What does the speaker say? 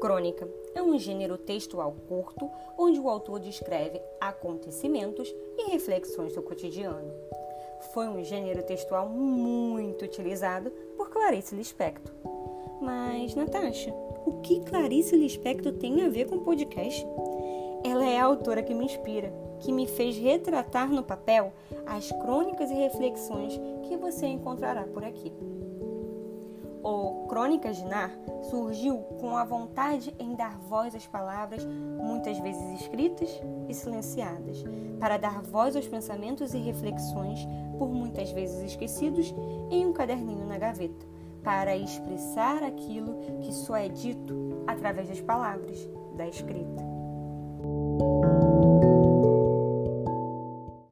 Crônica é um gênero textual curto onde o autor descreve acontecimentos e reflexões do cotidiano. Foi um gênero textual muito utilizado por Clarice Lispector. Mas, Natasha, o que Clarice Lispector tem a ver com podcast? Ela é a autora que me inspira, que me fez retratar no papel as crônicas e reflexões que você encontrará por aqui. O Crônicas de Nar surgiu com a vontade em dar voz às palavras, muitas vezes escritas e silenciadas, para dar voz aos pensamentos e reflexões, por muitas vezes esquecidos, em um caderninho na gaveta, para expressar aquilo que só é dito através das palavras, da escrita.